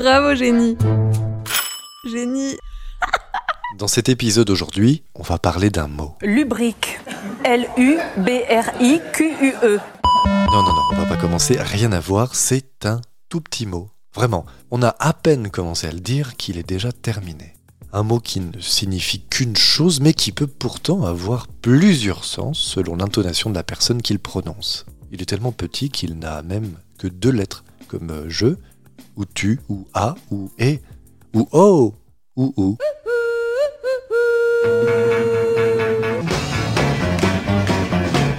Bravo, génie. Génie. Dans cet épisode aujourd'hui, on va parler d'un mot. Lubrique. L-U-B-R-I-Q-U-E. Non, non, non, on va pas commencer, rien à voir, c'est un tout petit mot. Vraiment, on a à peine commencé à le dire qu'il est déjà terminé. Un mot qui ne signifie qu'une chose, mais qui peut pourtant avoir plusieurs sens selon l'intonation de la personne qui le prononce. Il est tellement petit qu'il n'a même que deux lettres, comme euh, je, ou tu, ou a, ou et, ou oh, ou ou.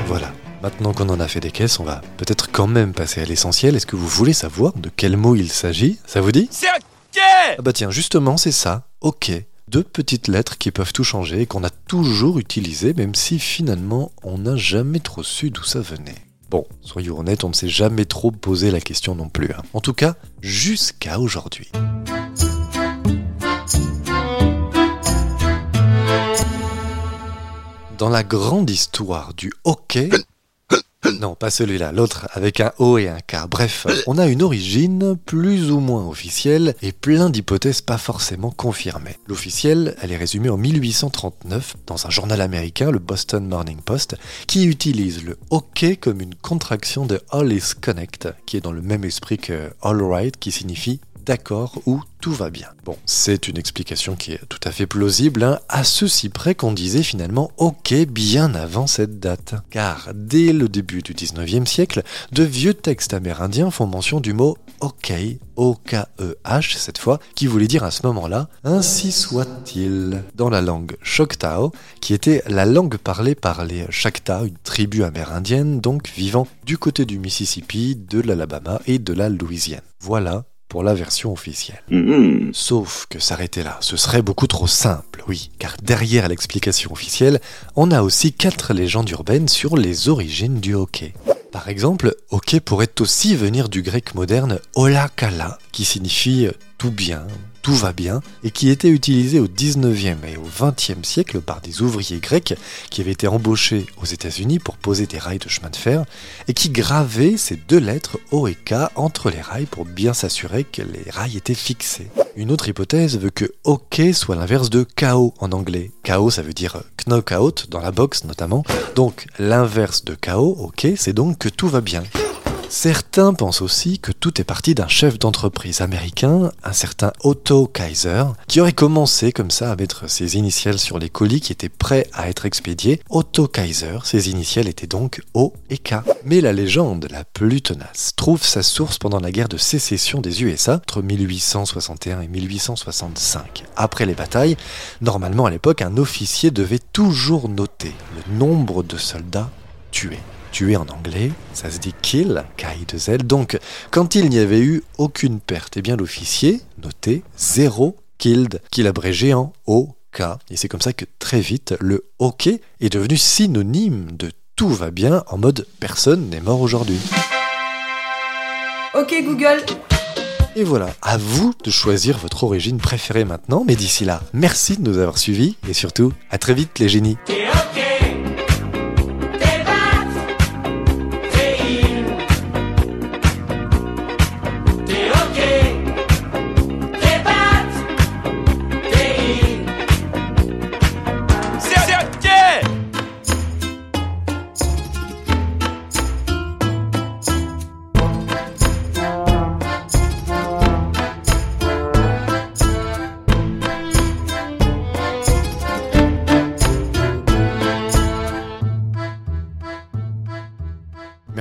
Voilà, maintenant qu'on en a fait des caisses, on va peut-être quand même passer à l'essentiel. Est-ce que vous voulez savoir de quel mot il s'agit? Ça vous dit? C'est ok Ah bah tiens, justement, c'est ça, ok. Deux petites lettres qui peuvent tout changer et qu'on a toujours utilisées, même si finalement on n'a jamais trop su d'où ça venait. Bon, soyons honnêtes, on ne s'est jamais trop posé la question non plus. hein. En tout cas, jusqu'à aujourd'hui. Dans la grande histoire du hockey, non, pas celui-là, l'autre avec un O et un K. Bref, on a une origine plus ou moins officielle et plein d'hypothèses pas forcément confirmées. L'officielle, elle est résumée en 1839 dans un journal américain, le Boston Morning Post, qui utilise le hockey comme une contraction de All is Connect, qui est dans le même esprit que All Right, qui signifie d'accord ou tout va bien. Bon, c'est une explication qui est tout à fait plausible, hein, à ceci près qu'on disait finalement ok bien avant cette date. Car dès le début du 19e siècle, de vieux textes amérindiens font mention du mot ok, O-K-E-H cette fois, qui voulait dire à ce moment-là ainsi soit-il, dans la langue Choctaw, qui était la langue parlée par les Chacta, une tribu amérindienne donc vivant du côté du Mississippi, de l'Alabama et de la Louisiane. Voilà pour la version officielle. Sauf que s'arrêter là, ce serait beaucoup trop simple, oui, car derrière l'explication officielle, on a aussi quatre légendes urbaines sur les origines du hockey. Par exemple, hockey pourrait aussi venir du grec moderne olakala, qui signifie tout bien, tout va bien, et qui était utilisé au 19e et au 20e siècle par des ouvriers grecs qui avaient été embauchés aux États-Unis pour poser des rails de chemin de fer, et qui gravaient ces deux lettres O et K entre les rails pour bien s'assurer que les rails étaient fixés. Une autre hypothèse veut que hockey soit l'inverse de KO en anglais. KO ça veut dire knockout dans la boxe notamment, donc l'inverse de KO, ok, c'est donc que tout va bien. Certains pensent aussi que tout est parti d'un chef d'entreprise américain, un certain Otto Kaiser, qui aurait commencé comme ça à mettre ses initiales sur les colis qui étaient prêts à être expédiés. Otto Kaiser, ses initiales étaient donc O et K. Mais la légende la plus tenace trouve sa source pendant la guerre de sécession des USA entre 1861 et 1865. Après les batailles, normalement à l'époque, un officier devait toujours noter le nombre de soldats tués tué en anglais, ça se dit kill, K-I-2-L. Donc, quand il n'y avait eu aucune perte, eh bien l'officier notait 0 killed, qu'il abrégeait en OK. Et c'est comme ça que très vite, le OK est devenu synonyme de tout va bien en mode personne n'est mort aujourd'hui. Ok, Google. Et voilà, à vous de choisir votre origine préférée maintenant, mais d'ici là, merci de nous avoir suivis et surtout, à très vite les génies.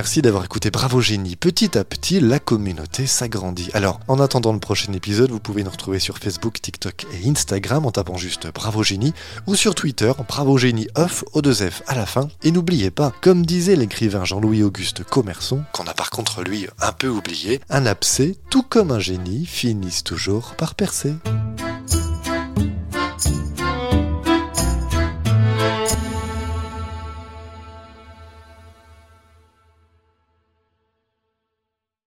Merci d'avoir écouté Bravo Génie. Petit à petit, la communauté s'agrandit. Alors, en attendant le prochain épisode, vous pouvez nous retrouver sur Facebook, TikTok et Instagram en tapant juste Bravo Génie ou sur Twitter, Bravo Génie off, au 2 F à la fin. Et n'oubliez pas, comme disait l'écrivain Jean-Louis Auguste Commerçon, qu'on a par contre lui un peu oublié, un abcès, tout comme un génie, finissent toujours par percer.